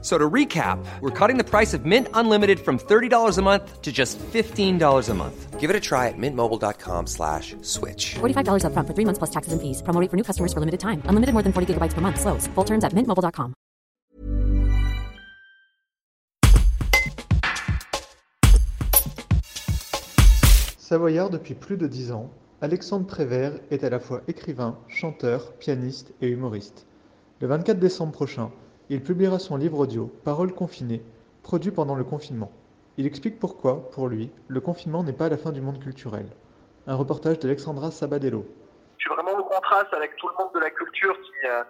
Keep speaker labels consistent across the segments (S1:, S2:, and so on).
S1: So to recap, we're cutting the price of Mint Unlimited from $30 a month to just $15 a month.
S2: Give it a try at mintmobile.com slash switch.
S3: $45 upfront for three months plus taxes and fees. Promo rate for new customers for limited time. Unlimited more than 40 gigabytes per month. Slows. Full terms at mintmobile.com.
S4: Savoyard depuis plus de dix ans, Alexandre Prévert est à la fois écrivain, chanteur, pianiste et humoriste. Le 24 décembre prochain, il publiera son livre audio Paroles confinées, produit pendant le confinement. Il explique pourquoi, pour lui, le confinement n'est pas la fin du monde culturel. Un reportage d'Alexandra Sabadello.
S5: je suis vraiment le contraste avec tout le monde de la culture qui, euh,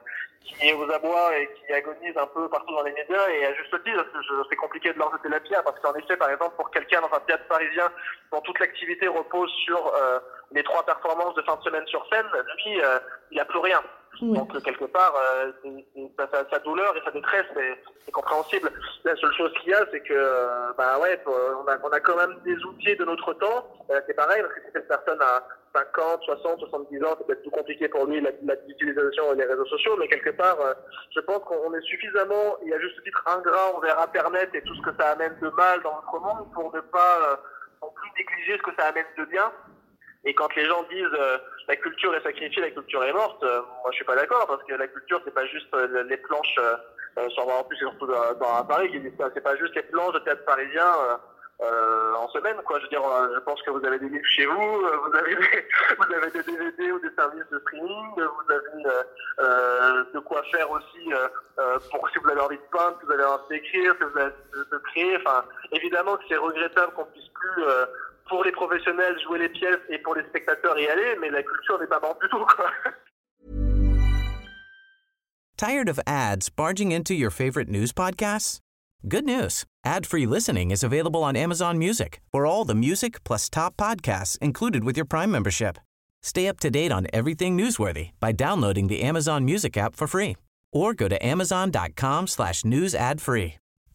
S5: qui est aux abois et qui agonise un peu partout dans les médias et à juste titre, c'est compliqué de leur jeter la pierre parce qu'en effet, par exemple, pour quelqu'un dans un théâtre parisien dont toute l'activité repose sur euh, les trois performances de fin de semaine sur scène, lui, euh, il a plus rien. Donc euh, quelque part, euh, c'est- c'est- sa, douleur et sa détresse est, est compréhensible. La seule chose qu'il y a, c'est que, euh, bah ouais, on, a, on a quand même des outils de notre temps. Euh, c'est pareil, parce que si cette personne a 50, 60, 70 ans, c'est peut-être plus compliqué pour lui l'utilisation des réseaux sociaux, mais quelque part, je pense qu'on est suffisamment, et à juste titre, ingrat envers Internet et tout ce que ça amène de mal dans notre monde pour ne pas non plus négliger ce que ça amène de bien. Et quand les gens disent euh, la culture est sacrifiée, la culture est morte, euh, moi je suis pas d'accord parce que la culture c'est pas juste euh, les planches, euh, euh, sur en plus surtout dans, dans Paris c'est pas juste les planches de théâtre parisien euh, en semaine quoi. Je veux dire, je pense que vous avez des livres chez vous, vous avez des, vous avez des DVD ou des services de streaming, vous avez de quoi faire aussi pour si vous avez envie de peindre, si vous avez envie d'écrire, si vous avez de, de créer. Enfin, évidemment que c'est regrettable qu'on puisse plus pour les professionnels jouer les pièces et pour les spectateurs y aller, mais la culture n'est pas morte du tout, quoi.
S6: Tired of ads barging into your favorite news podcasts? Good news. Ad-free listening is available on Amazon Music for all the music plus top podcasts included with your Prime membership. Stay up to date on everything newsworthy by downloading the Amazon Music app for free or go to amazon.com slash news ad free.